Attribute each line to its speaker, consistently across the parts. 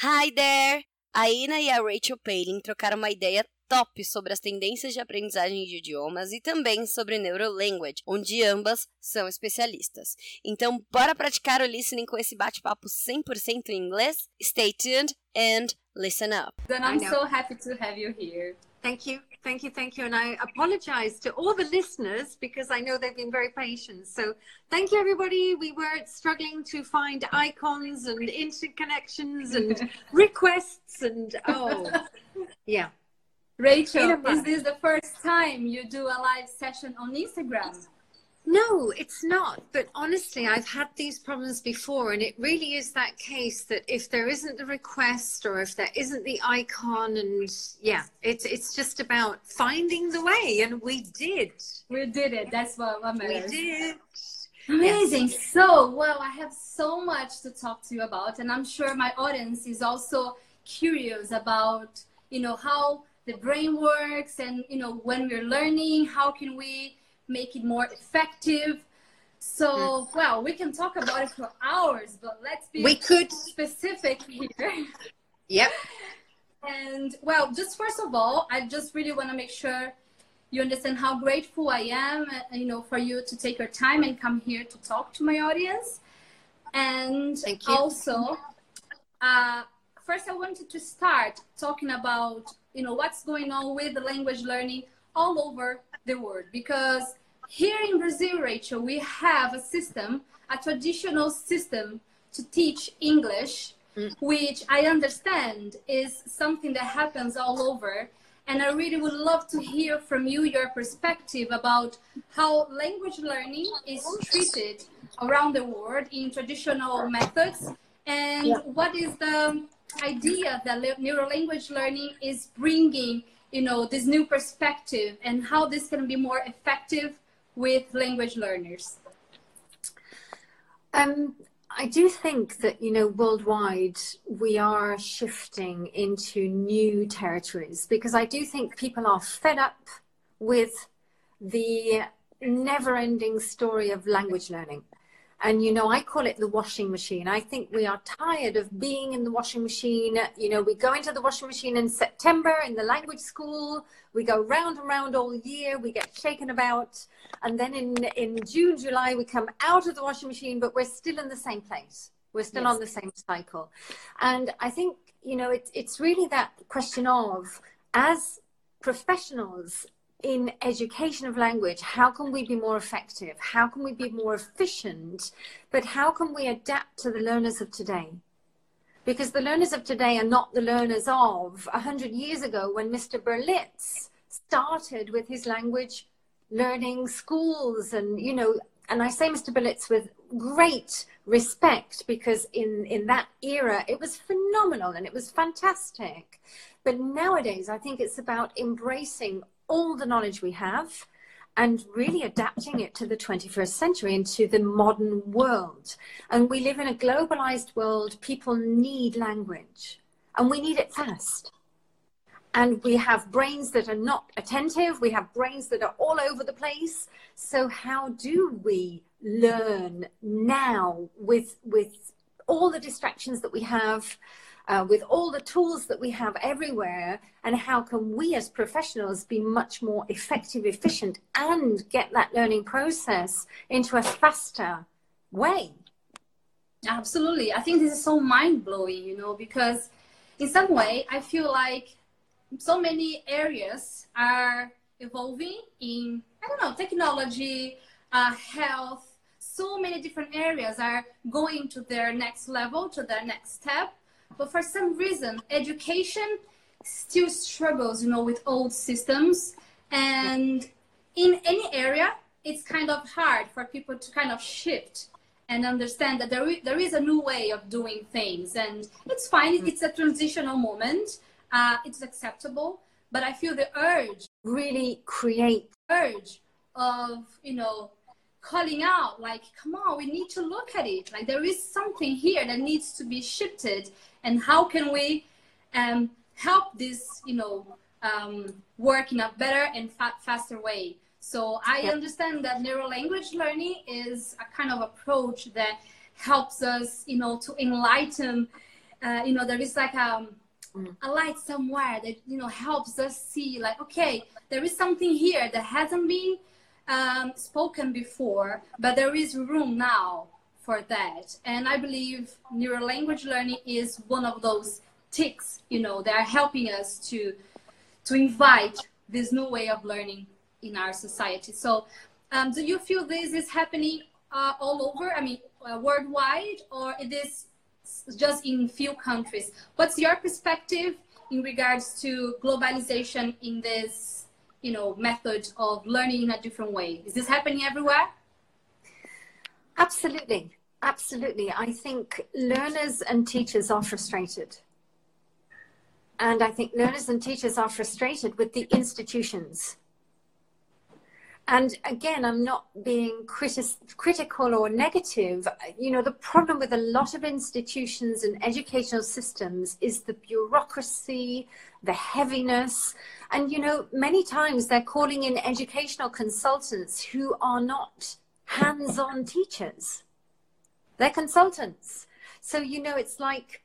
Speaker 1: Hi there! A Ina e a Rachel Palin trocaram uma ideia top sobre as tendências de aprendizagem de idiomas e também sobre Neurolanguage, onde ambas são especialistas. Então, bora praticar o listening com esse bate-papo 100% em inglês? Stay tuned and listen up.
Speaker 2: Then I'm so happy to have you here.
Speaker 3: Thank you, thank you, thank you. And I apologize to all the listeners because I know they've been very patient. So thank you, everybody. We were struggling to find icons and interconnections and requests and oh, yeah.
Speaker 2: Rachel, is this the first time you do a live session on Instagram?
Speaker 3: No, it's not. But honestly, I've had these problems before, and it really is that case that if there isn't the request or if there isn't the icon, and yeah, it's it's just about finding the way, and we did.
Speaker 2: We did it. That's what, what matters.
Speaker 3: We did.
Speaker 2: Amazing. Yes. So, well, I have so much to talk to you about, and I'm sure my audience is also curious about, you know, how the brain works, and you know, when we're learning, how can we make it more effective. So, mm. well, we can talk about it for hours, but let's be
Speaker 3: we could
Speaker 2: specific here.
Speaker 3: Yep.
Speaker 2: And well, just first of all, I just really want to make sure you understand how grateful I am, uh, you know, for you to take your time and come here to talk to my audience. And also, uh, first I wanted to start talking about, you know, what's going on with the language learning all over the world because here in Brazil, Rachel, we have a system, a traditional system to teach English, mm. which I understand is something that happens all over. And I really would love to hear from you your perspective about how language learning is treated around the world in traditional methods and yeah. what is the idea that neuro language learning is bringing you know this new perspective and how this can be more effective with language learners
Speaker 3: um, I do think that, you know, worldwide we are shifting into new territories because I do think people are fed up with the never ending story of language learning. And, you know, I call it the washing machine. I think we are tired of being in the washing machine. You know, we go into the washing machine in September in the language school. We go round and round all year. We get shaken about. And then in, in June, July, we come out of the washing machine, but we're still in the same place. We're still yes. on the same cycle. And I think, you know, it, it's really that question of, as professionals in education of language, how can we be more effective? How can we be more efficient? But how can we adapt to the learners of today? Because the learners of today are not the learners of 100 years ago when Mr. Berlitz started with his language learning schools and, you know, and I say Mr. Berlitz with great respect because in, in that era it was phenomenal and it was fantastic. But nowadays I think it's about embracing all the knowledge we have and really adapting it to the 21st century and to the modern world. And we live in a globalized world. People need language and we need it fast. And we have brains that are not attentive. We have brains that are all over the place. So how do we learn now with, with all the distractions that we have? Uh, with all the tools that we have everywhere and how can we as professionals be much more effective efficient and get that learning process into a faster way?
Speaker 2: Absolutely. I think this is so mind-blowing you know because in some way i feel like so many areas are evolving in i don't know technology uh, health. So many different areas are going to their next level to their next step but for some reason, education still struggles, you know, with old systems. And in any area, it's kind of hard for people to kind of shift and understand that there, there is a new way of doing things. And it's fine, mm-hmm. it's a transitional moment, uh, it's acceptable. But I feel the urge
Speaker 3: really create
Speaker 2: urge of, you know, calling out like come on we need to look at it like there is something here that needs to be shifted and how can we um, help this you know um, work in a better and fa- faster way? So i understand that neural language learning is a kind of approach that helps us you know to enlighten uh, you know, there is like a, mm. a light somewhere that, you know, helps us see like, okay, there is something here that hasn't been um, spoken before, but there is room now for that. And I believe neural language learning is one of those ticks, you know, that are helping us to to invite this new way of learning in our society. So, um, do you feel this is happening uh, all over? I mean, uh, worldwide, or it is just in few countries? What's your perspective in regards to globalization in this, you know, method of learning in a different way? Is this happening everywhere?
Speaker 3: Absolutely. Absolutely. I think learners and teachers are frustrated and I think learners and teachers are frustrated with the institutions. And again, I'm not being critis- critical or negative. You know, the problem with a lot of institutions and educational systems is the bureaucracy, the heaviness. And, you know, many times they're calling in educational consultants who are not hands on teachers, they're consultants. So, you know, it's like,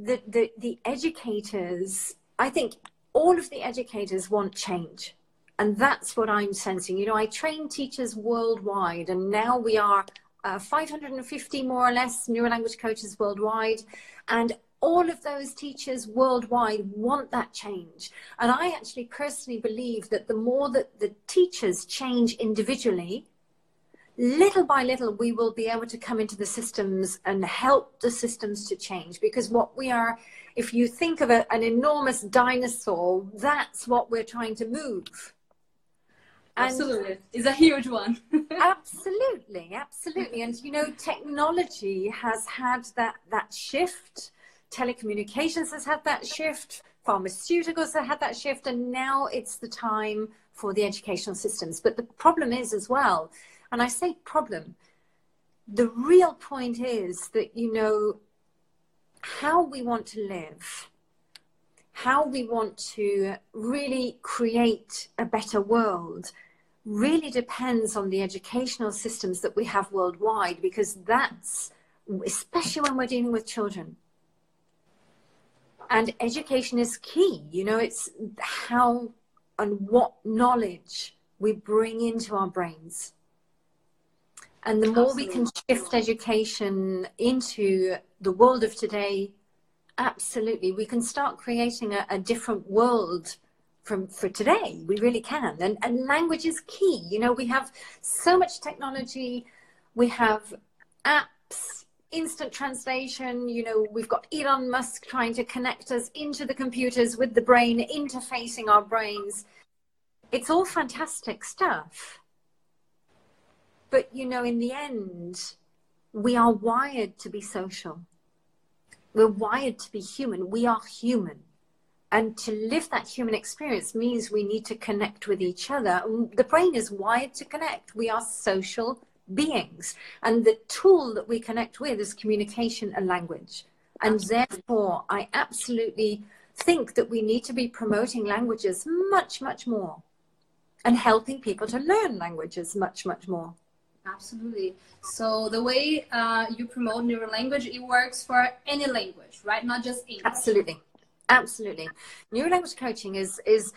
Speaker 3: the, the, the educators, I think all of the educators want change. And that's what I'm sensing. You know, I train teachers worldwide, and now we are uh, 550 more or less neurolanguage coaches worldwide. And all of those teachers worldwide want that change. And I actually personally believe that the more that the teachers change individually, little by little, we will be able to come into the systems and help the systems to change. Because what we are, if you think of a, an enormous dinosaur, that's what we're trying to move.
Speaker 2: absolutely. It's a huge one.
Speaker 3: absolutely, absolutely. And you know, technology has had that that shift. Telecommunications has had that shift. Pharmaceuticals have had that shift, and now it's the time for the educational systems. But the problem is as well and I say problem. The real point is that, you know, how we want to live, how we want to really create a better world really depends on the educational systems that we have worldwide because that's especially when we're dealing with children. And education is key. You know it's how and what knowledge we bring into our brains and the more Absolutely. we can shift education into the world of today, absolutely, we can start creating a, a different world from for today. We really can. And, and language is key. You know, we have so much technology, we have apps, instant translation. You know, we've got Elon Musk trying to connect us into the computers with the brain, interfacing our brains. It's all fantastic stuff but, you know, in the end, we are wired to be social. We're wired to be human. We are human. And to live that human experience means we need to connect with each other. The brain is wired to connect. We are social beings. And the tool that we connect with is communication and language. And therefore, I absolutely think that we need to be promoting languages much, much more and helping people to learn languages much, much more.
Speaker 2: Absolutely. So the way uh, you promote neural language, it works for any language, right? Not just English.
Speaker 3: Absolutely, absolutely. Neural language coaching is is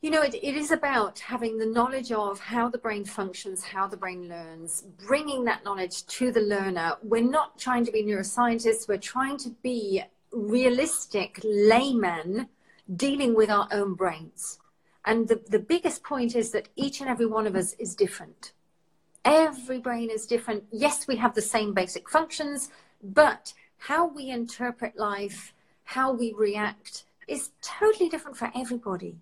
Speaker 3: you know it, it is about having the knowledge of how the brain functions, how the brain learns, bringing that knowledge to the learner. We're not trying to be neuroscientists. We're trying to be realistic laymen dealing with our own brains. And the, the biggest point is that each and every one of us is different Every brain is different. Yes, we have the same basic functions, but how we interpret life, how we react is totally different for everybody.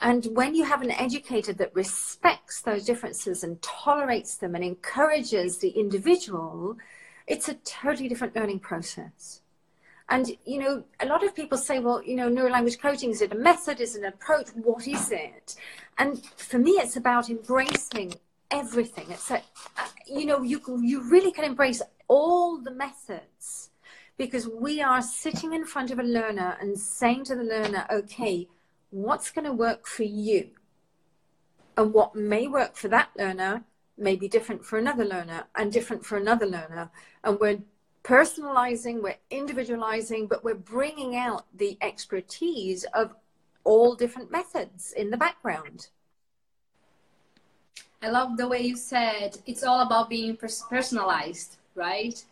Speaker 3: And when you have an educator that respects those differences and tolerates them and encourages the individual, it's a totally different learning process. And, you know, a lot of people say, well, you know, neurolanguage coaching, is it a method? Is it an approach? What is it? And for me, it's about embracing everything. It's a, uh, you know, you you really can embrace all the methods because we are sitting in front of a learner and saying to the learner, okay, what's going to work for you? And what may work for that learner may be different for another learner and different for another learner. And we're personalizing, we're individualizing, but we're bringing out the expertise of all different methods in the background.
Speaker 2: I love the way you said it's all about being personalized, right?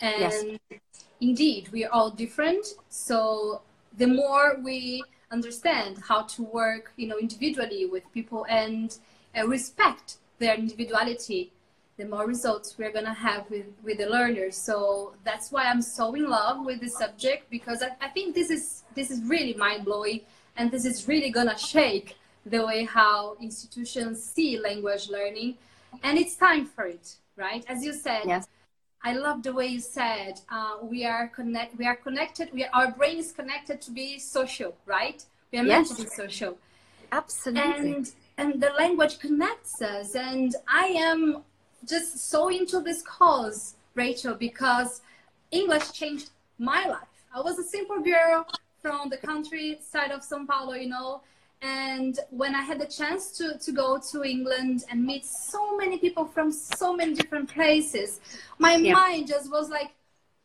Speaker 2: And yes. indeed, we are all different. So the more we understand how to work, you know, individually with people and uh, respect their individuality, the more results we're gonna have with, with the learners. So that's why I'm so in love with this subject because I, I think this is this is really mind blowing and this is really gonna shake the way how institutions see language learning and it's time for it right? As you said
Speaker 3: yes.
Speaker 2: i love the way you said uh, we are connect we are connected we are, our brain is connected to be social right? We are yes. meant to be social.
Speaker 3: Absolutely.
Speaker 2: And and the language connects us and i am just so into this cause rachel because english changed my life. I was a simple girl from the countryside of sao paulo you know and when I had the chance to, to go to England and meet so many people from so many different places, my yeah. mind just was like,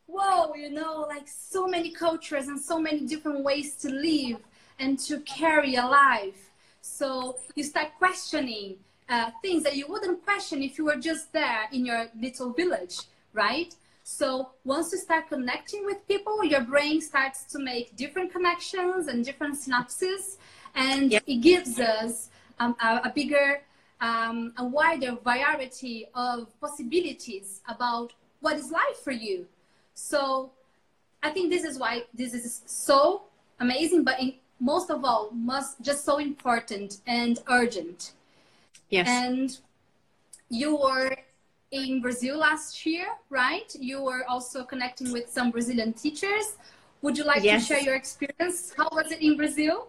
Speaker 2: whoa, you know, like so many cultures and so many different ways to live and to carry a life. So you start questioning uh, things that you wouldn't question if you were just there in your little village, right? So once you start connecting with people, your brain starts to make different connections and different synapses and it gives us um, a, a, bigger, um, a wider variety of possibilities about what is life for you. So I think this is why this is so amazing, but in, most of all, must just so important and urgent.
Speaker 3: Yes.
Speaker 2: And you were in Brazil last year, right? You were also connecting with some Brazilian teachers. Would you like yes. to share your experience? How was it in Brazil?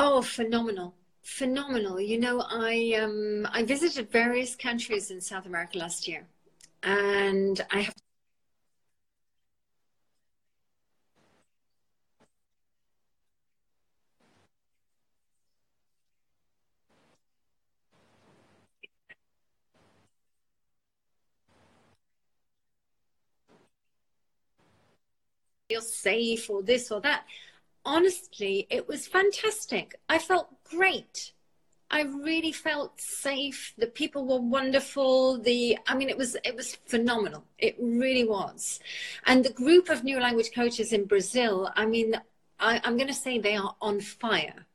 Speaker 3: Oh, phenomenal. Phenomenal. You know, I um I visited various countries in South America last year. And I have feel safe or this or that honestly, it was fantastic. I felt great. I really felt safe. The people were wonderful. The, I mean, it was it was phenomenal. It really was. And the group of neurolanguage coaches in Brazil, I mean, I, I'm going to say they are on fire.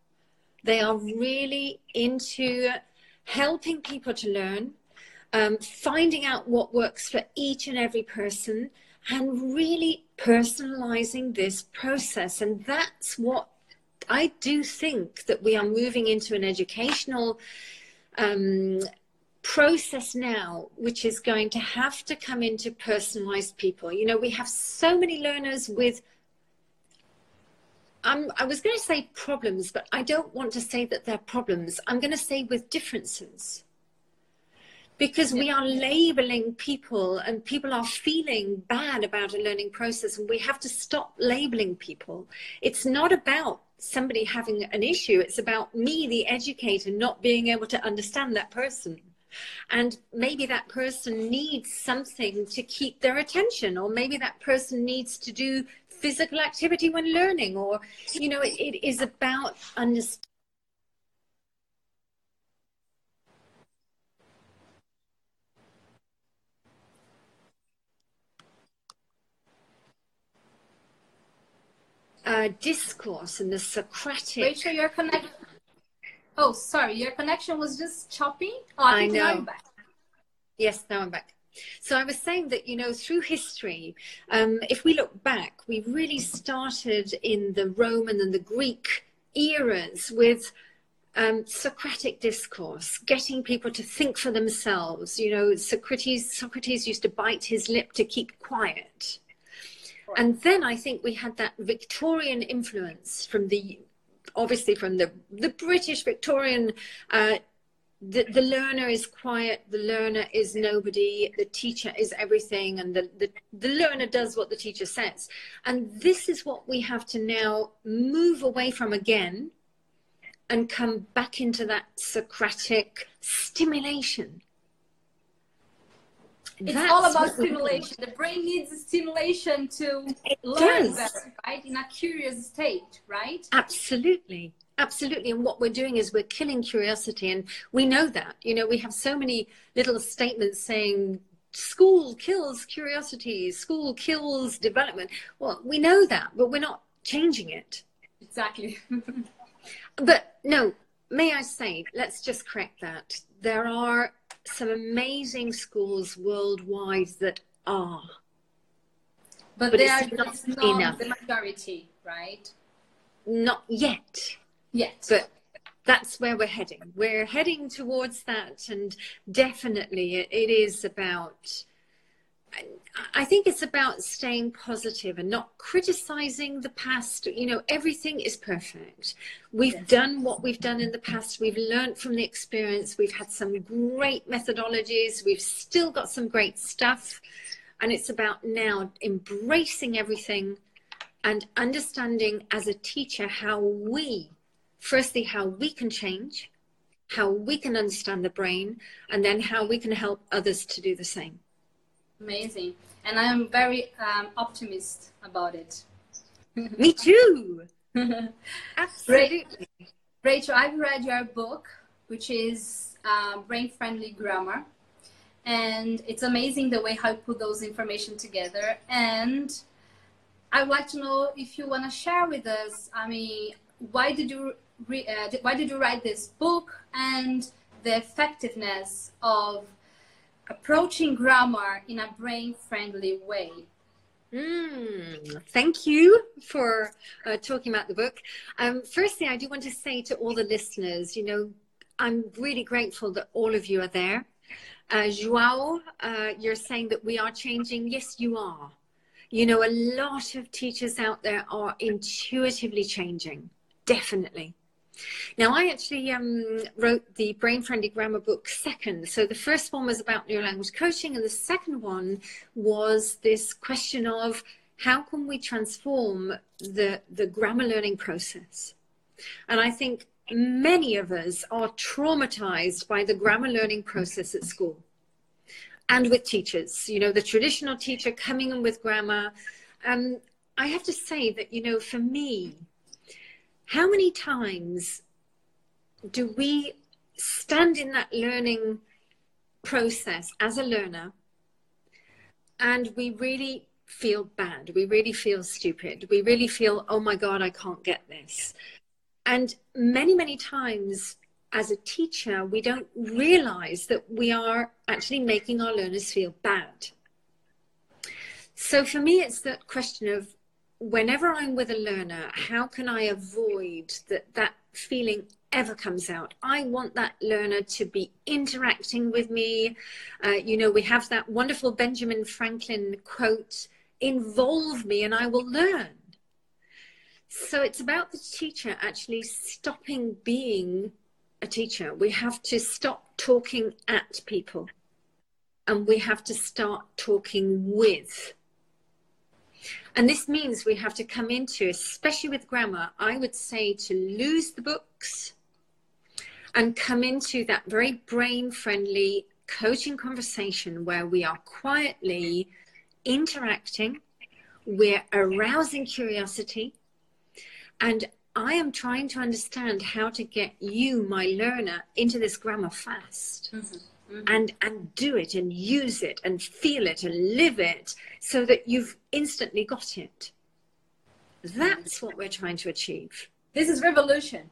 Speaker 3: They are really into helping people to learn, um, finding out what works for each and every person, and really personalizing this process. And that's what I do think that we are moving into an educational um, process now, which is going to have to come into personalized people. You know, we have so many learners with um, I was going to say problems, but I don't want to say that they're problems. I'm going to say with differences because we are labeling people and people are feeling bad about a learning process and we have to stop labeling people. It's not about somebody having an issue. It's about me the educator not being able to understand that person. And maybe that person needs something to keep their attention or maybe that person needs to do physical activity when learning or you know it, it is about understanding uh, discourse and the Socratic.
Speaker 2: Rachel, your connection. Oh, sorry, your connection was just choppy. Oh, I, I know.
Speaker 3: Yes, now I'm back. So I was saying that, you know, through history, um, if we look back, we really started in the Roman and the Greek eras with um, Socratic discourse, getting people to think for themselves. You know, Socrates, Socrates used to bite his lip to keep quiet. And then I think we had that Victorian influence from the, obviously from the, the British Victorian, uh, the, the learner is quiet, the learner is nobody, the teacher is everything, and the, the, the learner does what the teacher says. And this is what we have to now move away from again and come back into that Socratic stimulation
Speaker 2: it's That's all about stimulation. The brain needs stimulation to it learn does. better, right? In a curious state, right?
Speaker 3: Absolutely. Absolutely. And what we're doing is we're killing curiosity. And we know that. You know, we have so many little statements saying school kills curiosity, school kills development. Well, we know that, but we're not changing it.
Speaker 2: Exactly.
Speaker 3: but no, may I say, let's just correct that. There are some amazing schools worldwide that are.
Speaker 2: But, but they are not, not enough. the majority, right?
Speaker 3: Not yet.
Speaker 2: Yes.
Speaker 3: But that's where we're heading. We're heading towards that, and definitely it, it is about. I think it's about staying positive and not criticizing the past. You know, everything is perfect. We've yes. done what we've done in the past. We've learned from the experience. We've had some great methodologies. We've still got some great stuff. And it's about now embracing everything and understanding as a teacher how we firstly, how we can change, how we can understand the brain, and then how we can help others to do the same.
Speaker 2: Amazing. And I am very um, optimist about it.
Speaker 3: Me too. Absolutely.
Speaker 2: Rachel, I've read your book, which is uh, Brain Friendly Grammar. And it's amazing the way how you put those information together. And I would like to know if you want to share with us, I mean, why did you re, uh, why did you write this book and the effectiveness of approaching grammar in a brain friendly way?
Speaker 3: Mm, thank you for uh, talking about the book. Um, firstly, I do want to say to all the listeners, you know, I'm really grateful that all of you are there. Uh, Joao, uh, you're saying that we are changing. Yes, you are. You know, a lot of teachers out there are intuitively changing, definitely. Now, I actually um, wrote the Brain Friendly Grammar book second. So the first one was about neurolanguage coaching, and the second one was this question of how can we transform the, the grammar learning process? And I think many of us are traumatized by the grammar learning process at school and with teachers. You know, the traditional teacher coming in with grammar. Um, I have to say that, you know, for me, how many times do we stand in that learning process as a learner and we really feel bad? We really feel stupid. We really feel oh my god i can't get this. And many many times as a teacher we don't realize that we are actually making our learners feel bad. So for me it's that question of whenever I'm with a learner, how can I avoid that that feeling ever comes out? I want that learner to be interacting with me. Uh, you know, we have that wonderful Benjamin Franklin quote involve me and I will learn. So it's about the teacher actually stopping being a teacher. We have to stop talking at people and we have to start talking with and this means we have to come into, especially with grammar, I would say to lose the books and come into that very brain friendly coaching conversation where we are quietly interacting, we're arousing curiosity, and I am trying to understand how to get you, my learner, into this grammar fast. Mm-hmm mm-hmm. and and do it and use it and feel it and live it so that you've instantly got it. That's what we're trying to achieve.
Speaker 2: This is revolution.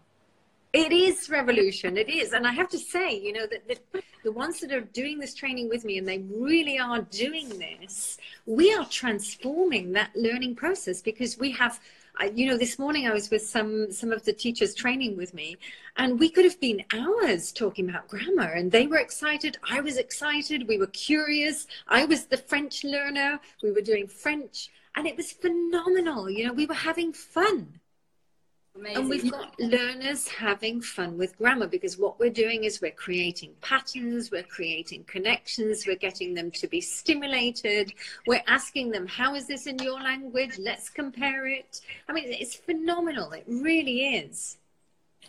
Speaker 3: It is revolution. It is. And i have to say you know that the, the ones that are doing this training with me and they really are doing this we are transforming that learning process because we have you know, this morning I was with some some of the teachers training with me, and we could have been hours talking about grammar, and they were excited. I was excited. We were curious. I was the French learner. We were doing French, and it was phenomenal. You know, we were having fun. Amazing. And we've got learners having fun with grammar because what we're doing is we're creating patterns, we're creating connections, we're getting them to be stimulated, we're asking them, How is this in your language? Let's compare it. I mean, it's phenomenal. It really is.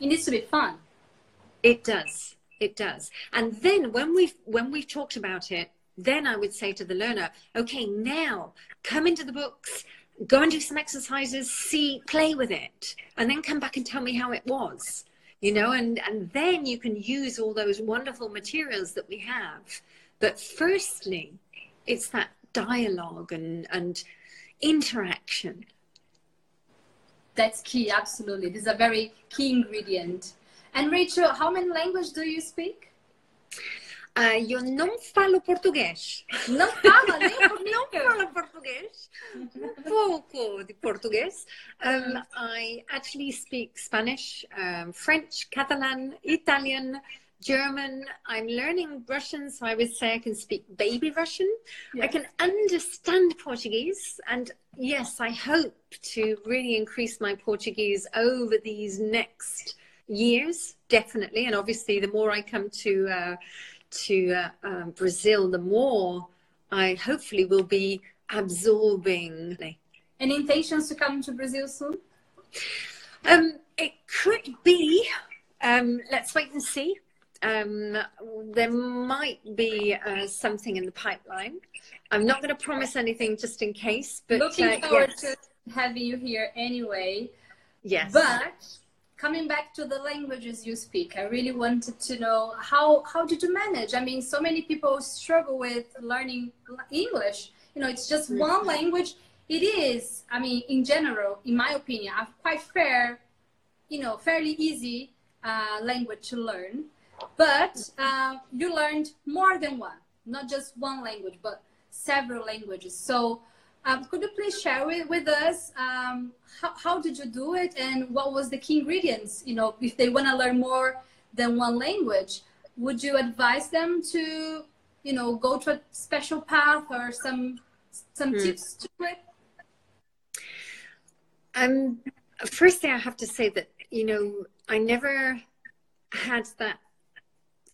Speaker 2: It needs to be fun.
Speaker 3: It does. It does. And then when we've when we've talked about it, then I would say to the learner, okay, now come into the books, go and do some exercises, see, play with it, and then come back and tell me how it was. You know, and, and then you can use all those wonderful materials that we have. But firstly, it's that dialogue and, and interaction.
Speaker 2: That's key, absolutely. This is a very key ingredient. And Rachel, how many languages do you speak?
Speaker 3: Uh, io non falo portoghese.
Speaker 2: Non falo nem
Speaker 3: non falo português. Pouco de português. Um, I actually speak Spanish, um, French, Catalan, Italian, German. I'm learning Russian, so I would say I can speak baby Russian. Yes. I can understand Portuguese, and yes, I hope to really increase my Portuguese over these next years, definitely. And obviously, the more I come to uh, to uh, um, Brazil, the more I hopefully will be absorbing.
Speaker 2: Any intentions to come to Brazil soon?
Speaker 3: Um, it could be. Um, let's wait and see. Um, there might be uh, something in the pipeline. I'm not going to promise anything just in case, but
Speaker 2: looking uh, forward yes. to having you here anyway.
Speaker 3: Yes.
Speaker 2: But coming back to the languages you speak, I really wanted to know how how did you manage? I mean, so many people struggle with learning English. You know, it's just one language. It is, I mean, in general, in my opinion, a quite fair, you know, fairly easy uh, language to learn. But uh, you learned more than one, not just one language, but several languages. So um, could you please share with, with us um, how, how did you do it and what was the key ingredients? You know, if they want to learn more than one language, would you advise them to, you know, go to a special path or some some hmm. tips to it?
Speaker 3: Um, firstly, I have to say that you know I never had that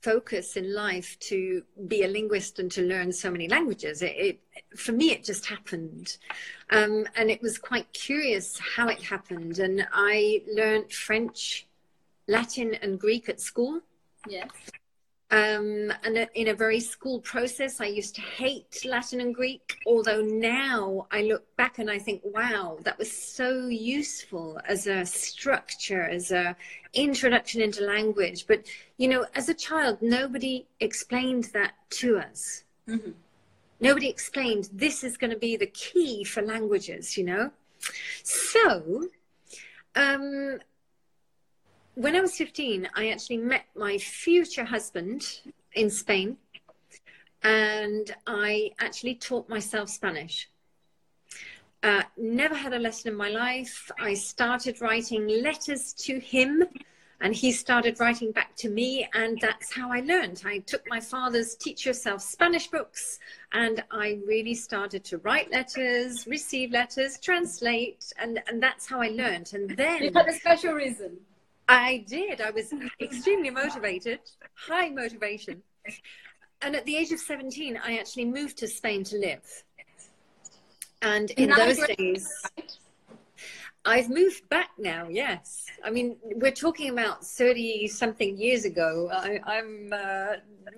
Speaker 3: focus in life to be a linguist and to learn so many languages. It, it for me, it just happened, um, and it was quite curious how it happened. And I learned French, Latin, and Greek at school.
Speaker 2: Yes.
Speaker 3: Um, and in a very school process, I used to hate Latin and Greek, although now I look back and I think, wow, that was so useful as a structure, as a introduction into language. But, you know, as a child, nobody explained that to us. Mm-hmm. Nobody explained this is going to be the key for languages, you know? So, um, when I was 15, I actually met my future husband in Spain and I actually taught myself Spanish. Uh, never had a lesson in my life. I started writing letters to him and he started writing back to me and that's how I learned. I took my father's teach yourself Spanish books and I really started to write letters, receive letters, translate and, and that's how I learned. And then...
Speaker 2: You had a special reason.
Speaker 3: I did. I was extremely motivated, high motivation. And at the age of 17, I actually moved to Spain to live. And in those days, I've moved back now, yes. I mean, we're talking about 30 something years ago. I, am uh,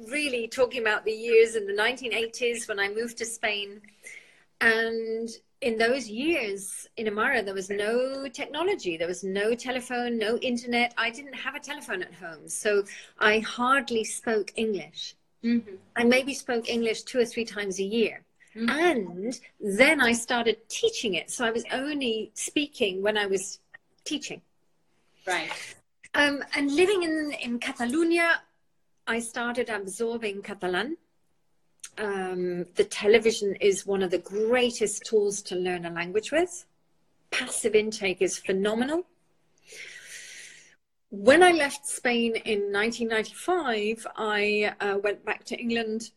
Speaker 3: really talking about the years in the 1980s when I moved to Spain. And in those years in Amara, there was no technology, there was no telephone, no internet. I didn't have a telephone at home, so I hardly spoke English. Mm-hmm. I maybe spoke English two or three times a year. Mm-hmm. And then I started teaching it. So I was only speaking when I was teaching.
Speaker 2: Right.
Speaker 3: Um, and living in, in Catalonia, I started absorbing Catalan um, the television is one of the greatest tools to learn a language with. Passive intake is phenomenal. When I left Spain in 1995, I uh, went back to England.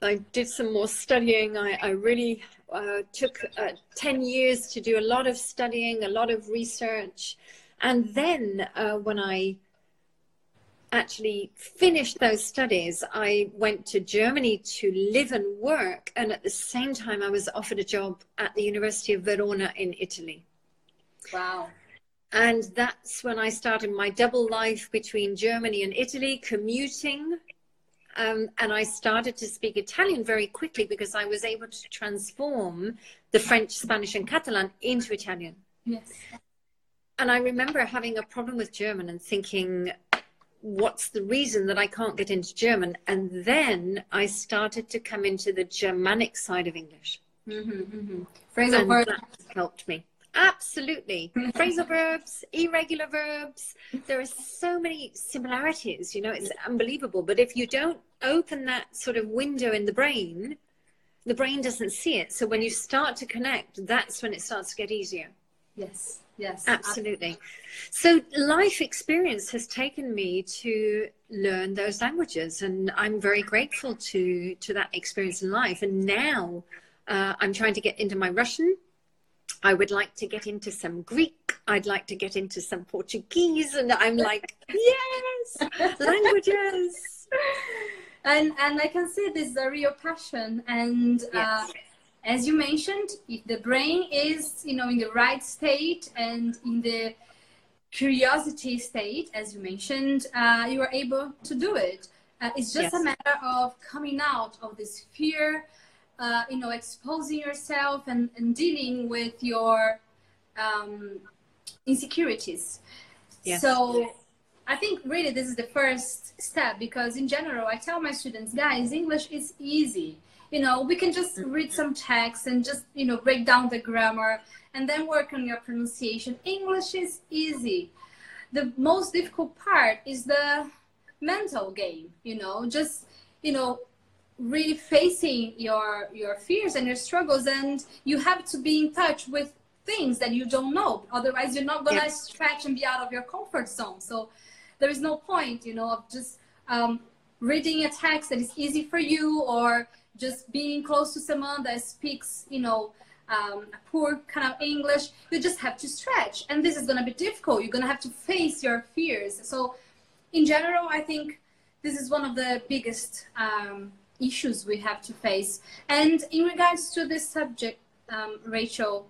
Speaker 3: I did some more studying. I, I really uh, took uh, 10 years to do a lot of studying, a lot of research. And then uh, when I actually finished those studies, I went to Germany to live and work. And at the same time, I was offered a job at the University of Verona in Italy.
Speaker 2: Wow.
Speaker 3: And that's when I started my double life between Germany and Italy, commuting Um, and I started to speak Italian very quickly because I was able to transform the French, Spanish, and Catalan into Italian.
Speaker 2: Yes.
Speaker 3: And I remember having a problem with German and thinking, what's the reason that I can't get into German? And then I started to come into the Germanic side of English.
Speaker 2: Mm-hmm, mm-hmm. Phrasal verbs
Speaker 3: helped me. Absolutely. Phrasal verbs, irregular verbs. There are so many similarities, you know, it's unbelievable. But if you don't open that sort of window in the brain, the brain doesn't see it. So when you start to connect, that's when it starts to get easier.
Speaker 2: Yes. Yes.
Speaker 3: Absolutely. So life experience has taken me to learn those languages and I'm very grateful to to that experience in life. And now uh, I'm trying to get into my Russian. I would like to get into some Greek. I'd like to get into some Portuguese. And I'm like, yes, languages.
Speaker 2: And and I can see this is a real passion. And uh, yes. uh, as you mentioned, if the brain is, you know, in the right state and in the curiosity state, as you mentioned, uh, you are able to do it. Uh, it's just yes. a matter of coming out of this fear, uh, you know, exposing yourself and, and dealing with your um, insecurities. Yes. So I think really this is the first step because in general, I tell my students, guys, English is easy you know we can just read some text and just you know break down the grammar and then work on your pronunciation. English is easy. The most difficult part is the mental game you know just you know really facing your your fears and your struggles and you have to be in touch with things that you don't know. Otherwise you're not gonna yes. stretch and be out of your comfort zone. So there is no point you know of just um, reading a text that is easy for you or just being close to someone that speaks, you know, um, poor kind of English, you just have to stretch. And this is going to be difficult. You're going to have to face your fears. So, in general, I think this is one of the biggest um, issues we have to face. And in regards to this subject, um, Rachel,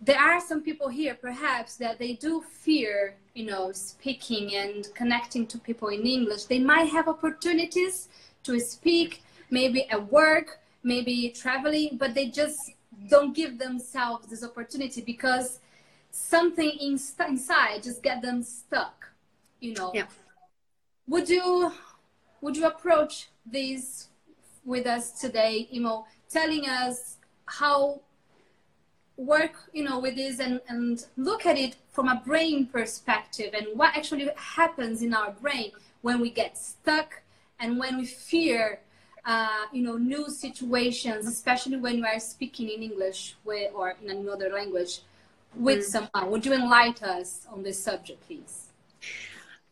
Speaker 2: there are some people here, perhaps, that they do fear, you know, speaking and connecting to people in English. They might have opportunities to speak maybe at work, maybe traveling, but they just don't give themselves this opportunity because something in, inside just get them stuck, you know.
Speaker 3: Yeah.
Speaker 2: Would you would you approach this with us today, you know, telling us how work you know with this and, and look at it from a brain perspective and what actually happens in our brain when we get stuck and when we fear uh, you know, new situations, especially when you are speaking in English with, or in another language with mm. someone. Would you enlighten us on this subject, please?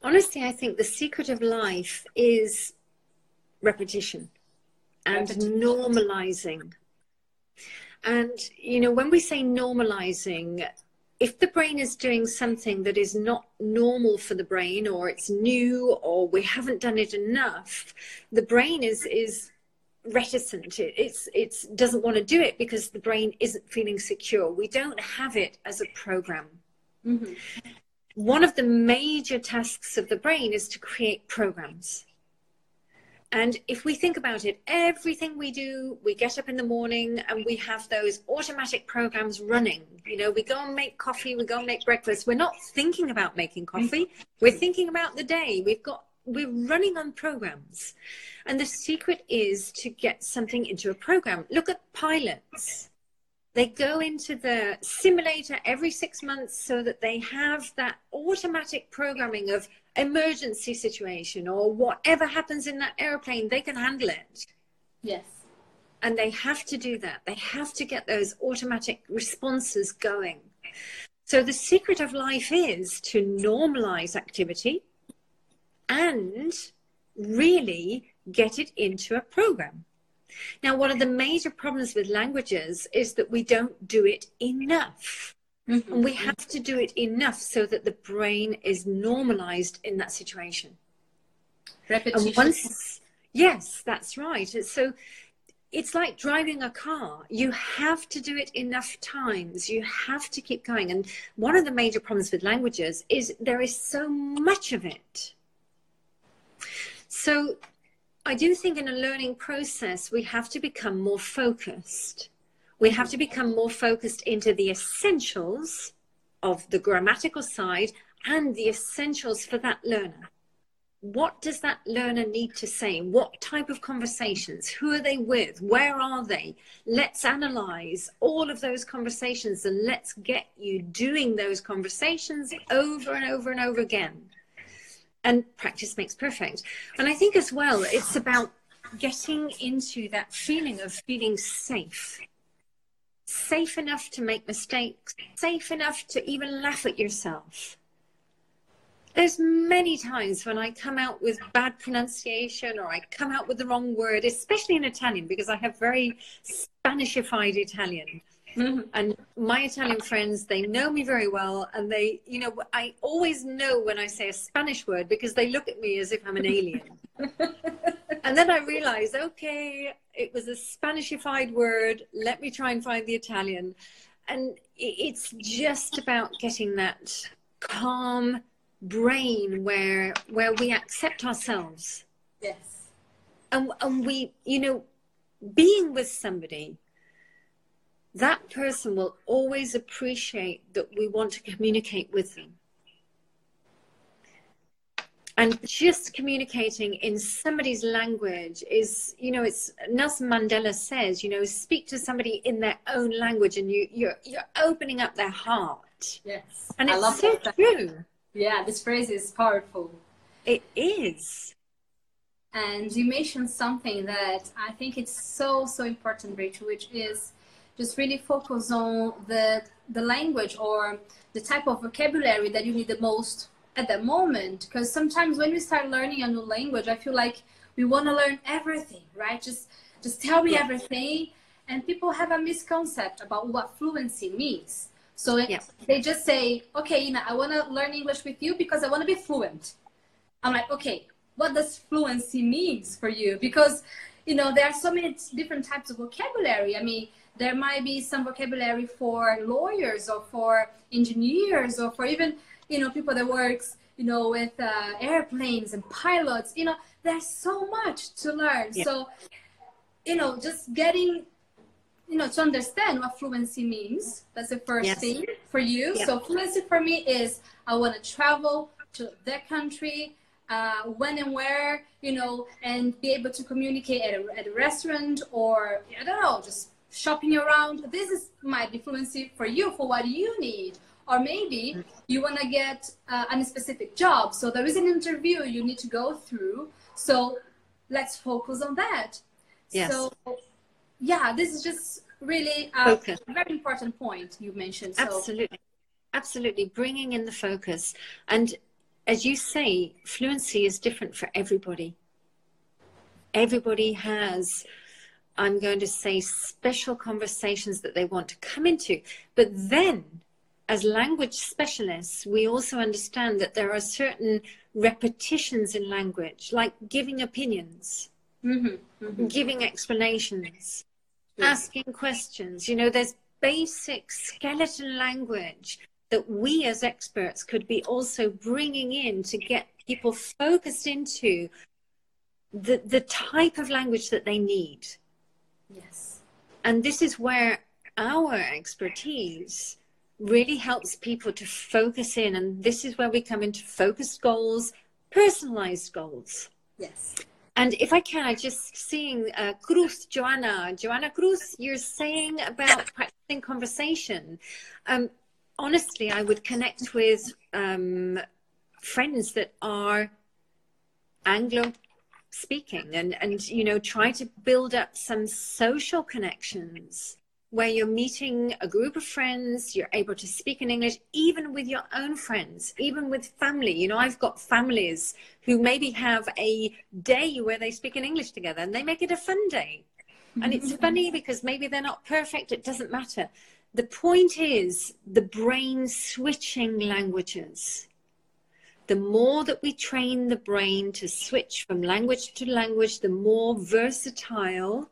Speaker 3: Honestly, I think the secret of life is repetition and repetition. normalizing. And, you know, when we say normalizing, if the brain is doing something that is not normal for the brain or it's new or we haven't done it enough the brain is is reticent. It, it's it's doesn't want to do it because the brain isn't feeling secure. We don't have it as a program. Mm-hmm. one of the major tasks of the brain is to create programs and if we think about it, everything we do, we get up in the morning and we have those automatic programs running. You know, we go and make coffee, we go and make breakfast. We're not thinking about making mm. coffee. We're thinking about the day. We've got, we're running on programs. And the secret is to get something into a program. Look at pilots. They go into the simulator every six months so that they have that automatic programming of emergency situation or whatever happens in that airplane, they can handle it.
Speaker 2: Yes.
Speaker 3: And they have to do that. They have to get those automatic responses going. So the secret of life is to normalize activity and really get it into a program. Now, one of the major problems with languages is that we don't do it enough. Mm-hmm. And we have to do it enough so that the brain is normalized in that situation.
Speaker 2: Repetition.
Speaker 3: And once, yes, that's right. So it's like driving a car. You have to do it enough times. You have to keep going. And one of the major problems with languages is there is so much of it. So I do think in a learning process, we have to become more focused. We have to become more focused into the essentials of the grammatical side and the essentials for that learner. What does that learner need to say? What type of conversations? Who are they with? Where are they? Let's analyze all of those conversations and let's get you doing those conversations over and over and over again and practice makes perfect. And I think as well, it's about getting into that feeling of feeling safe. Safe enough to make mistakes, safe enough to even laugh at yourself. There's many times when I come out with bad pronunciation or I come out with the wrong word, especially in Italian, because I have very Spanishified Italian. Mm-hmm. And my Italian friends, they know me very well. And they, you know, I always know when I say a Spanish word because they look at me as if I'm an alien. and then I realized, okay, it was a Spanishified word. Let me try and find the Italian. And it's just about getting that calm brain where where we accept ourselves.
Speaker 2: Yes.
Speaker 3: And, and we, you know, being with somebody that person will always appreciate that we want to communicate with them. And just communicating in somebody's language is, you know, it's Nelson Mandela says, you know, speak to somebody in their own language and you, you're, you're opening up their heart.
Speaker 2: Yes.
Speaker 3: And it's I love so that. true.
Speaker 2: Yeah, this phrase is powerful.
Speaker 3: It is.
Speaker 2: And you mentioned something that I think it's so, so important, Rachel, which is just really focus on the the language or the type of vocabulary that you need the most at that moment because sometimes when we start learning a new language i feel like we want to learn everything right? Just just tell me everything and people have a misconcept about what fluency means. So yeah. they just say okay you know i want to learn english with you because i want to be fluent. I'm like okay what does fluency means for you? Because you know there are so many different types of vocabulary. I mean there might be some vocabulary for lawyers or for engineers or for even you know people that works you know with uh, airplanes and pilots you know there's so much to learn yeah. so you know just getting you know to understand what fluency means that's the first yes. thing for you yeah. so fluency for me is i want to travel to that country uh, when and where you know and be able to communicate at a, at a restaurant or i don't know just shopping around. This is might be fluency for you for what you need. Or maybe you want to get uh, a specific job. So there is an interview you need to go through. So let's focus on that.
Speaker 3: Yes.
Speaker 2: So yeah, this is just really a very important point you mentioned. So.
Speaker 3: Absolutely. Absolutely. Bringing in the focus. And as you say, fluency is different for everybody. Everybody has I'm going to say special conversations that they want to come into. But then, as language specialists, we also understand that there are certain repetitions in language, like giving opinions, mm-hmm, mm-hmm. giving explanations, asking questions. You know, there's basic skeleton language that we as experts could be also bringing in to get people focused into the, the type of language that they need
Speaker 2: Yes.
Speaker 3: And this is where our expertise really helps people to focus in. And this is where we come into focused goals, personalized goals.
Speaker 2: Yes.
Speaker 3: And if I can, I just seeing uh, Cruz, Joanna, Joanna Cruz, you're saying about practicing conversation. Um, honestly, I would connect with um, friends that are Anglo speaking and and you know try to build up some social connections where you're meeting a group of friends you're able to speak in english even with your own friends even with family. You know i've got families who maybe have a day where they speak in english together and they make it a fun day. And it's mm-hmm. funny because maybe they're not perfect it doesn't matter. The point is the brain switching languages. The more that we train the brain to switch from language to language, the more versatile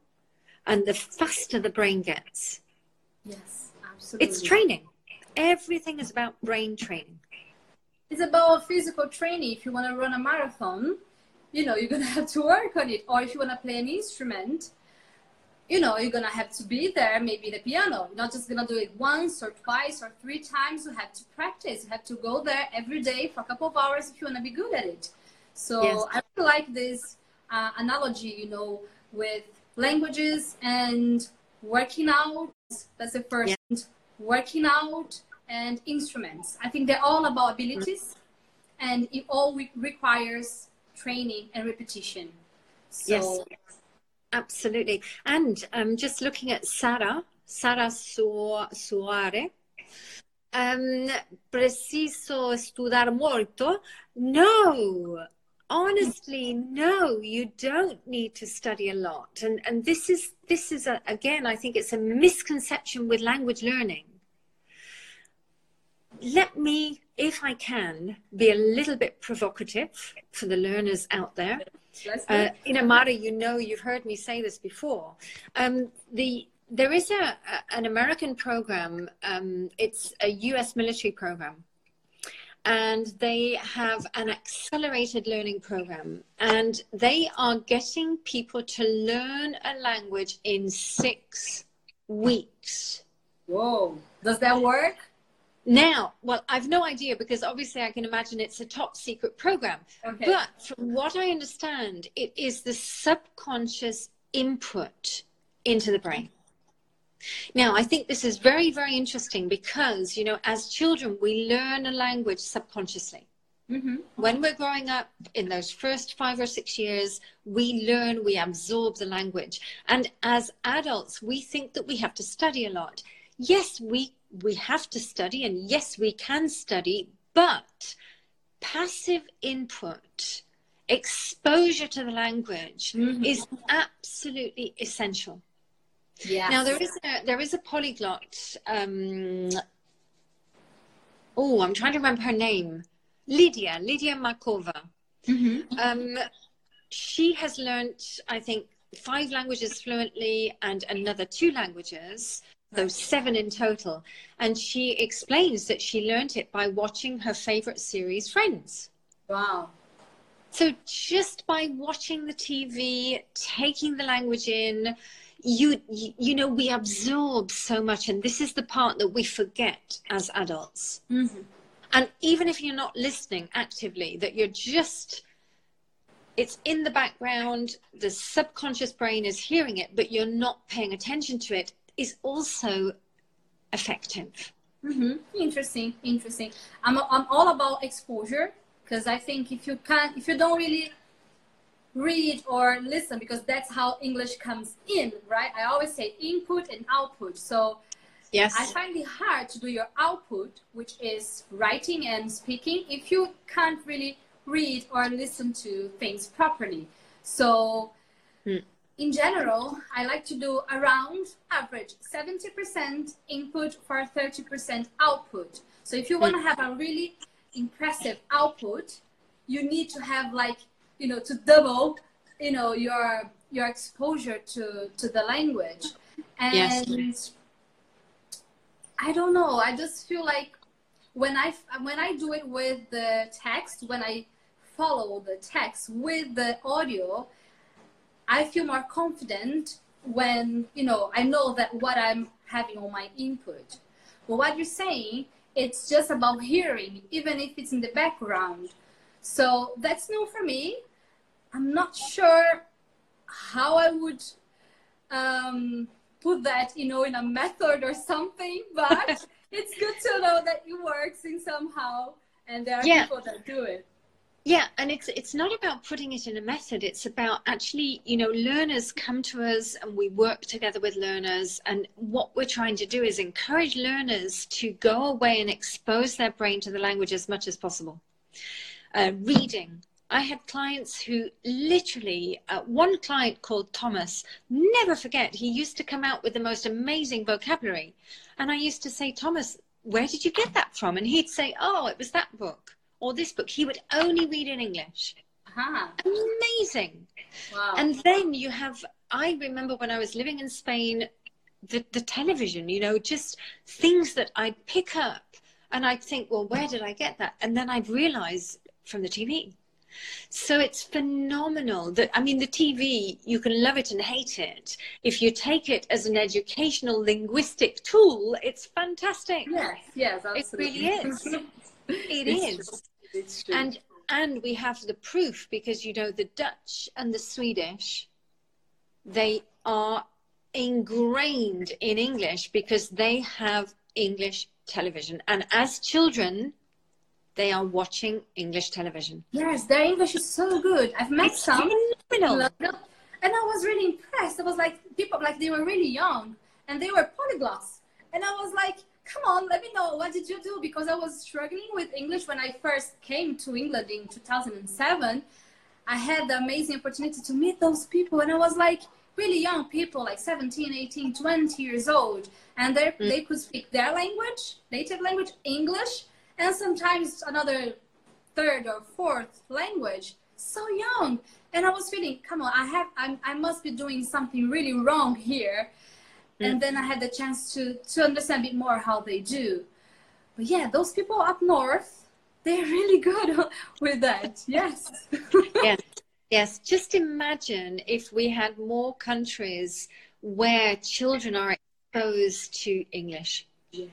Speaker 3: and the faster the brain gets.
Speaker 2: Yes, absolutely.
Speaker 3: It's training. Everything is about brain training.
Speaker 2: It's about physical training. If you want to run a marathon, you know, you're gonna have to work on it. Or if you wanna play an instrument, you know, you're gonna have to be there, maybe the piano. You're not just gonna do it once or twice or three times. You have to practice. You have to go there every day for a couple of hours if you wanna be good at it. So yes. I really like this uh, analogy, you know, with languages and working out. That's the first. Yeah. Working out and instruments. I think they're all about abilities, and it all re- requires training and repetition.
Speaker 3: So, yes, absolutely. And um, just looking at Sara, Sara Suare, um, preciso estudar molto. No, honestly no you don't need to study a lot. And and this is this is a, again i think it's a misconception with language learning. Let me if i can be a little bit provocative for the learners out there. Uh, Inamara you know you've heard me say this before. Um, the there is a, a an american program um, it's a us military program and they have an accelerated learning program. And they are getting people to learn a language in six weeks.
Speaker 2: Whoa. Does that work?
Speaker 3: Now well i've no idea because obviously i can imagine it's a top secret program. Okay. but from what i understand it is the subconscious input into the brain now, I think this is very, very interesting because, you know, as children, we learn a language subconsciously. Mm-hmm. When we're growing up in those first five or six years, we learn, we absorb the language. And as adults, we think that we have to study a lot. Yes, we, we have to study, and yes, we can study, but passive input, exposure to the language mm-hmm. is absolutely essential. Yeah. Now there is a there is a polyglot. Um, oh, I'm trying to remember her name. Lydia Lydia Machova. Mm-hmm. Um, she has learned, I think, five languages fluently and another two languages, those seven in total. And she explains that she learned it by watching her favorite series, Friends.
Speaker 2: Wow.
Speaker 3: So just by watching the TV, taking the language in, you, you know we absorb so much and this is the part that we forget as adults mm-hmm. and even if you're not listening actively that you're just it's in the background the subconscious brain is hearing it but you're not paying attention to it is also effective
Speaker 2: mm-hmm. interesting interesting I'm, I'm all about exposure because i think if you can't if you don't really read or listen because that's how English comes in, right? I always say input and output. So yes. I find it hard to do your output, which is writing and speaking, if you can't really read or listen to things properly. So hmm. in general, I like to do around average 70% input for 30% output. So if you want to hmm. have a really impressive output, you need to have like you know to double you know your your exposure to to the language. And yes. i don't know. I just feel like when i when i do it with the text when i follow the text with the audio i feel more confident when you know i know that what i'm having on my input. But what you're saying it's just about hearing even if it's in the background. So that's new for me I'm not sure how I would um, put that, you know, in a method or something, but it's good to know that it works in somehow and there are yeah. people that do it.
Speaker 3: Yeah, and it's it's not about putting it in a method. It's about actually, you know, learners come to us and we work together with learners. And what we're trying to do is encourage learners to go away and expose their brain to the language as much as possible. Uh, reading, I had clients who literally, uh, one client called Thomas, never forget, he used to come out with the most amazing vocabulary. And I used to say, Thomas, where did you get that from? And he'd say, oh, it was that book or this book. He would only read in English. Uh-huh. Amazing. Wow. And then you have, I remember when I was living in Spain, the, the television, you know, just things that I'd pick up and I'd think, well, where did I get that? And then I'd realize from the TV So it's phenomenal that, I mean, the TV, you can love it and hate it. If you take it as an educational linguistic tool, it's fantastic.
Speaker 2: Yes, yes, absolutely.
Speaker 3: It really is. It it's is. True. It's true. And, and we have the proof because, you know, the Dutch and the Swedish, they are ingrained in English because they have English television. And as children, they are watching English television.
Speaker 2: Yes, their English is so good. I've met it's some. Phenomenal. And I was really impressed. It was like people, like they were really young and they were polyglots. And I was like, come on, let me know, what did you do? Because I was struggling with English when I first came to England in 2007. I had the amazing opportunity to meet those people. And I was like, really young people, like 17, 18, 20 years old. And mm. they could speak their language, native language, English, and sometimes another third or fourth language so young. And i was feeling come on i have I'm, i must be doing something really wrong here. Mm. and then i had the chance to to understand a bit more how they do. But yeah those people up north they're really good with that yes.
Speaker 3: Yes yes. Just imagine if we had more countries where children are exposed to english.
Speaker 2: Yes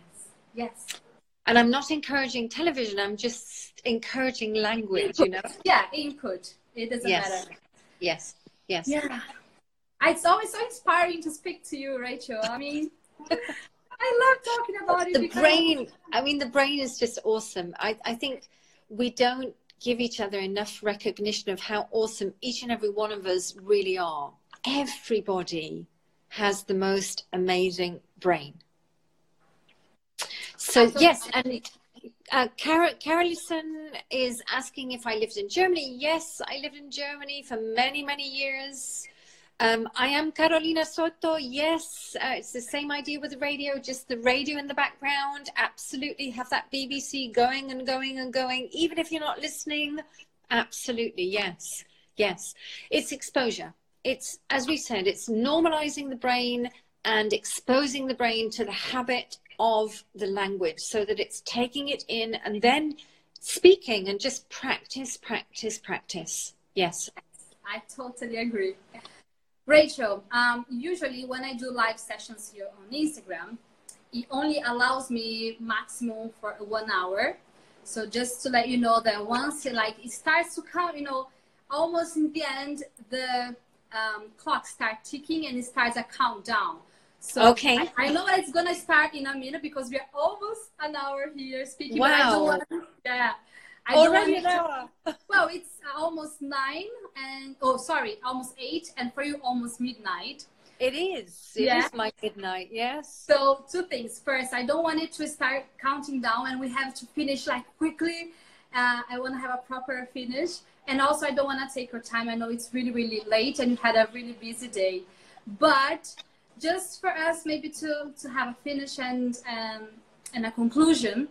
Speaker 2: yes
Speaker 3: and I'm not encouraging television. I'm just encouraging language. Input. You know.
Speaker 2: Yeah, input. It doesn't
Speaker 3: yes.
Speaker 2: matter.
Speaker 3: Yes. Yes.
Speaker 2: Yeah. It's always so inspiring to speak to you, Rachel. I mean, I love talking about it.
Speaker 3: The brain. I mean, the brain is just awesome. I, I think we don't give each other enough recognition of how awesome each and every one of us really are. Everybody has the most amazing brain. So yes, and uh, Car- Carolison is asking if I lived in Germany. Yes, I lived in Germany for many, many years. Um, I am Carolina Soto. Yes, uh, it's the same idea with the radio, just the radio in the background. Absolutely have that BBC going and going and going, even if you're not listening. Absolutely, yes, yes. It's exposure. It's, as we said, it's normalizing the brain and exposing the brain to the habit of the language so that it's taking it in and then speaking and just practice, practice, practice. Yes.
Speaker 2: I totally agree. Rachel, um, usually when I do live sessions here on Instagram, it only allows me maximum for one hour. So just to let you know that once it, like it starts to count, you know, almost in the end, the um, clock starts ticking and it starts a countdown.
Speaker 3: So okay.
Speaker 2: I, I, know it's gonna start in a minute because we are almost an hour here speaking.
Speaker 3: Wow.
Speaker 2: Want, yeah.
Speaker 3: I Already an hour.
Speaker 2: well, it's almost nine and oh, sorry, almost eight, and for you almost midnight.
Speaker 3: It is. It yeah. is my midnight. Yes.
Speaker 2: So two things. First, I don't want it to start counting down, and we have to finish like quickly. Uh, I want to have a proper finish, and also I don't want to take your time. I know it's really, really late, and you had a really busy day, but just for us maybe to, to have a finish and, um, and a conclusion,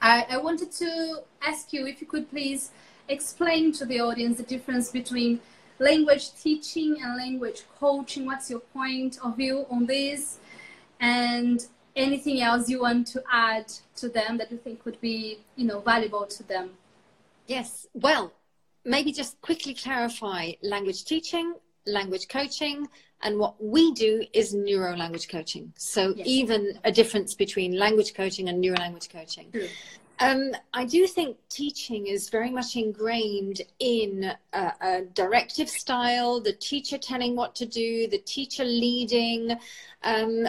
Speaker 2: I, I wanted to ask you if you could please explain to the audience the difference between language teaching and language coaching. What's your point of view on this? And anything else you want to add to them that you think would be, you know, valuable to them?
Speaker 3: Yes. Well, maybe just quickly clarify language teaching, language coaching, and what we do is neuro language coaching. So yes. even a difference between language coaching and neuro language coaching. Um, I do think teaching is very much ingrained in a, a, directive style, the teacher telling what to do, the teacher leading. Um,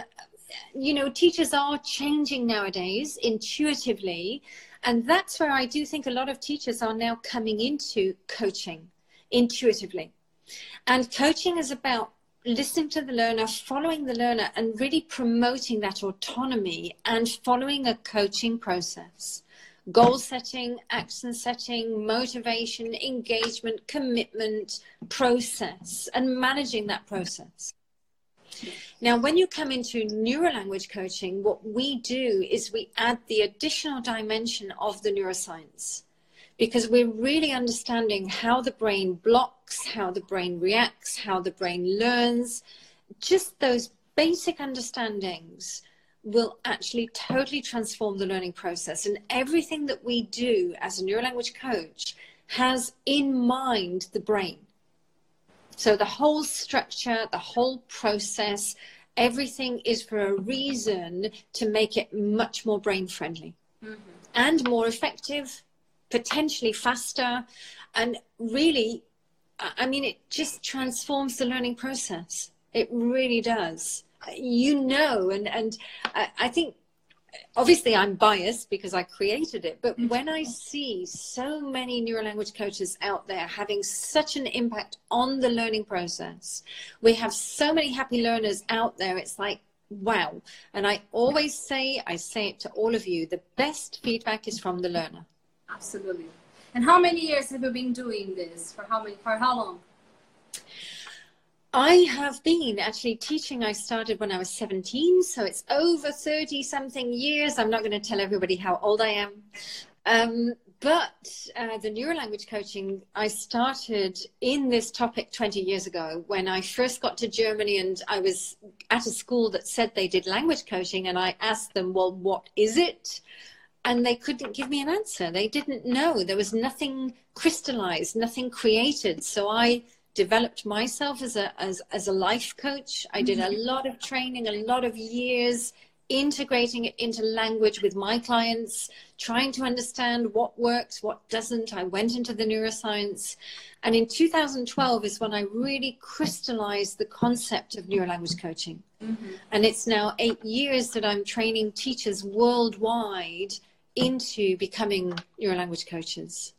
Speaker 3: you know, teachers are changing nowadays intuitively. And that's where I do think a lot of teachers are now coming into coaching intuitively. And coaching is about listening to the learner, following the learner, and really promoting that autonomy and following a coaching process. Goal setting, action setting, motivation, engagement, commitment, process, and managing that process. Now, when you come into neuro language coaching, what we do is we add the additional dimension of the neuroscience because we're really understanding how the brain blocks, how the brain reacts, how the brain learns. Just those basic understandings will actually totally transform the learning process. And everything that we do as a neurolanguage coach has in mind the brain. So the whole structure, the whole process, everything is for a reason to make it much more brain friendly mm-hmm. and more effective, potentially faster, and really, I mean, it just transforms the learning process. It really does. You know, and and I, I think obviously I'm biased because I created it, but mm-hmm. when I see so many neurolanguage coaches out there having such an impact on the learning process, we have so many happy learners out there, it's like, wow. And I always say, I say it to all of you, the best feedback is from the learner.
Speaker 2: Absolutely. And how many years have you been doing this? For how many, for how long?
Speaker 3: I have been actually teaching. I started when I was 17, so it's over 30 something years. I'm not going to tell everybody how old I am. Um, but uh, the neurolanguage coaching, I started in this topic 20 years ago when I first got to Germany and I was at a school that said they did language coaching. And I asked them, well, what is it? And they couldn't give me an answer. They didn't know. There was nothing crystallized, nothing created. So I developed myself as a as, as a life coach. I did a mm-hmm. lot of training, a lot of years integrating it into language with my clients, trying to understand what works, what doesn't. I went into the neuroscience. And in 2012 is when I really crystallized the concept of neurolanguage coaching. Mm-hmm. And it's now eight years that I'm training teachers worldwide into becoming neurolanguage coaches.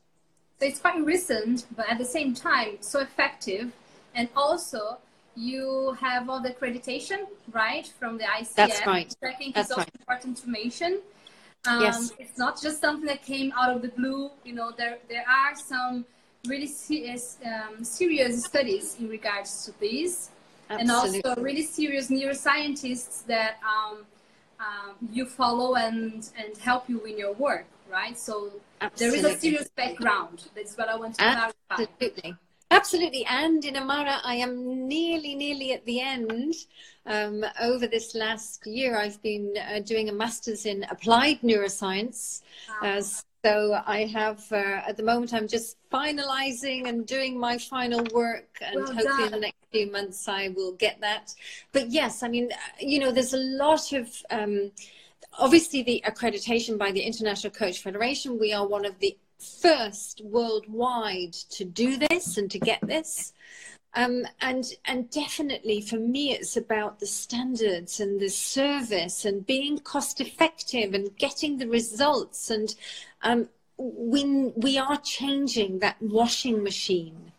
Speaker 2: So it's quite recent, but at the same time, so effective. And also, you have all the accreditation, right, from the ICF.
Speaker 3: That's right.
Speaker 2: I think
Speaker 3: That's
Speaker 2: also
Speaker 3: right.
Speaker 2: important information. Um,
Speaker 3: yes.
Speaker 2: It's not just something that came out of the blue. You know, there there are some really serious um, serious studies in regards to this, Absolutely. and also really serious neuroscientists that um, um, you follow and and help you in your work right? So Absolutely. there is a serious background. That's what I want to clarify.
Speaker 3: Absolutely. Absolutely. And Inamara, I am nearly, nearly at the end. Um, over this last year, I've been uh, doing a master's in applied neuroscience. Wow. Uh, so I have, uh, at the moment, I'm just finalizing and doing my final work. And well hopefully, in the next few months, I will get that. But yes, I mean, you know, there's a lot of. Um, obviously the accreditation by the International Coach Federation, we are one of the first worldwide to do this and to get this. Um, and and definitely for me it's about the standards and the service and being cost effective and getting the results and um, we we are changing that washing machine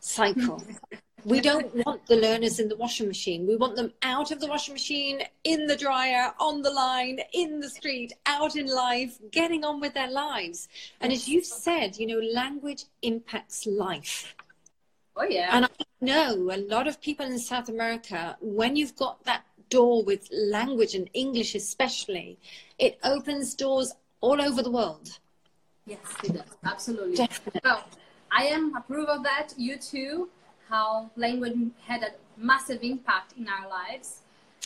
Speaker 3: cycle We don't want the learners in the washing machine. We want them out of the washing machine, in the dryer, on the line, in the street, out in life, getting on with their lives. And as you've said, you know, language impacts life.
Speaker 2: Oh, yeah.
Speaker 3: And I know a lot of people in South America, when you've got that door with language and English especially, it opens doors all over the world.
Speaker 2: Yes, it does. Absolutely.
Speaker 3: Definitely.
Speaker 2: Well, I am approve of that. You too how language had a massive impact in our lives.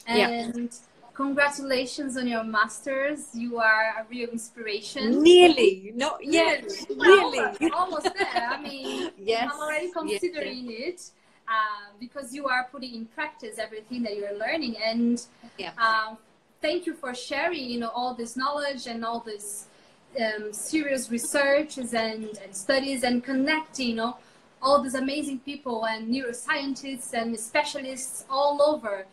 Speaker 2: And yeah. Congratulations on your masters. You are a real inspiration.
Speaker 3: Nearly, not yet. Really,
Speaker 2: almost, almost there. I mean, yes. I'm already considering yes. it. Uh, because you are putting in practice everything that you're learning and yeah. uh, thank you for sharing you know all this knowledge and all this um, serious researches and, and studies and connecting you know all these amazing people and neuroscientists and specialists all over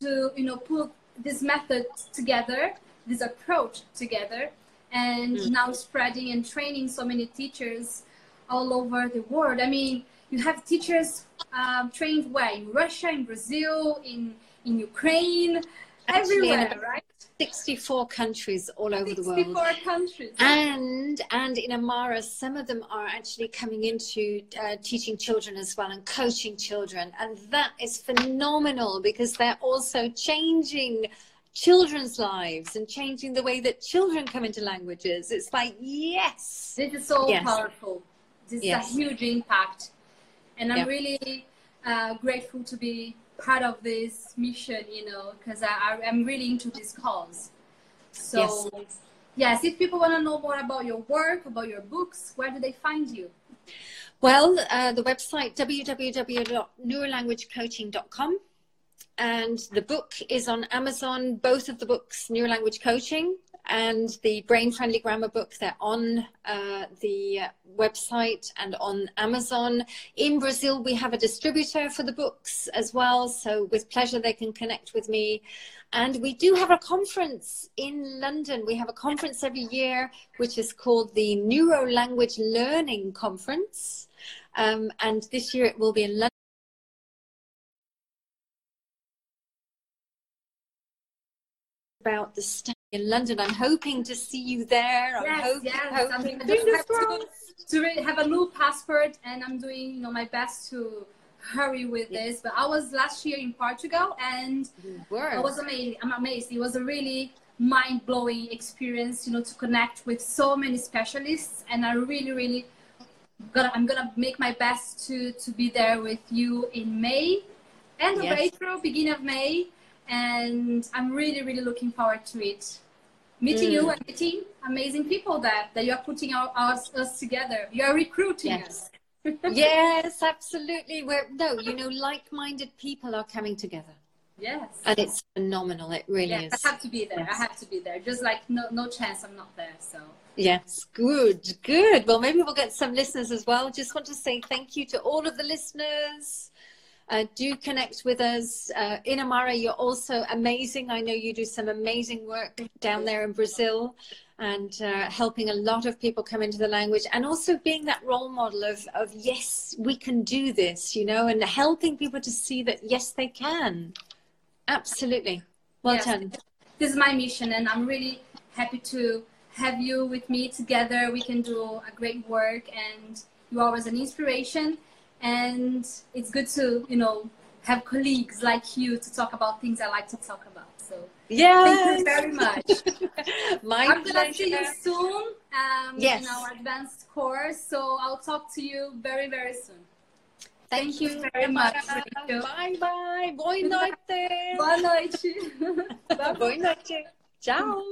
Speaker 2: to you know put this method together this approach together and mm. now spreading and training so many teachers all over the world. I mean you have teachers um, trained where? In russia in brazil in in ukraine Actually, everywhere right
Speaker 3: 64 countries all over
Speaker 2: 64
Speaker 3: the world.
Speaker 2: 64 countries.
Speaker 3: And and Inamara, some of them are actually coming into uh, teaching children as well and coaching children, and that is phenomenal because they're also changing children's lives and changing the way that children come into languages. It's like yes,
Speaker 2: this is so yes. powerful. This yes. is a huge impact, and I'm really uh, grateful to be part of this mission, you know, because I, I, am really into this cause. So, yes. yes, if people want to know more about your work, about your books, where do they find you?
Speaker 3: Well, uh, the website www.neurolanguagecoaching.com and the book is on Amazon. Both of the books, Neurolanguage Coaching and the Brain Friendly Grammar book, they're on uh, the website and on Amazon. In Brazil, we have a distributor for the books as well. So, with pleasure, they can connect with me. And we do have a conference in London. We have a conference every year, which is called the Neuro Language Learning Conference. Um, and this year it will be in London. About the in London. I'm hoping to see you there. I'm
Speaker 2: yes,
Speaker 3: hoping,
Speaker 2: yes.
Speaker 3: hoping.
Speaker 2: I mean, I just have to, to have a new passport, and I'm doing, you know, my best to hurry with
Speaker 3: Yes.
Speaker 2: this. But I was last year in Portugal, and it was amazing. I'm amazed. It was a really mind blowing experience, you know, to connect with so many specialists, and I really, really gonna I'm gonna make my best to to be there with you in May, end of
Speaker 3: Yes.
Speaker 2: April, beginning of May, and I'm really, really looking forward to it. Meeting
Speaker 3: Mm.
Speaker 2: you and meeting amazing people that that you're putting our, us, us together. You're recruiting
Speaker 3: Yes.
Speaker 2: us.
Speaker 3: yes, absolutely. We're no, you know, like-minded people are coming together,
Speaker 2: Yes.
Speaker 3: and it's phenomenal. It really
Speaker 2: Yeah,
Speaker 3: is.
Speaker 2: I have to be there. I have to be there. Just like no no chance I'm not there. So
Speaker 3: Yes, good, good. Well, maybe we'll get some listeners as well. Just want to say thank you to all of the listeners. Uh, do connect with us. Uh, Inamara, you're also amazing. I know you do some amazing work down there in Brazil and uh, helping a lot of people come into the language and also being that role model of, of, yes, we can do this, you know, and helping people to see that, yes, they can. Absolutely. Well
Speaker 2: Yes.
Speaker 3: done.
Speaker 2: this is my mission and i'm really happy to have you with me together we can do a great work and you are always an inspiration and it's good to you know have colleagues like you to talk about things i like to talk about so
Speaker 3: yeah,
Speaker 2: thank you very much
Speaker 3: My
Speaker 2: i'm gonna see you soon um,
Speaker 3: Yes.
Speaker 2: in our advanced course so i'll talk to you very very soon
Speaker 3: Thank you
Speaker 2: very much
Speaker 3: Bye
Speaker 2: Rachel.
Speaker 3: bye. Boa noite.
Speaker 2: boa noite
Speaker 3: Boa noite. Ciao.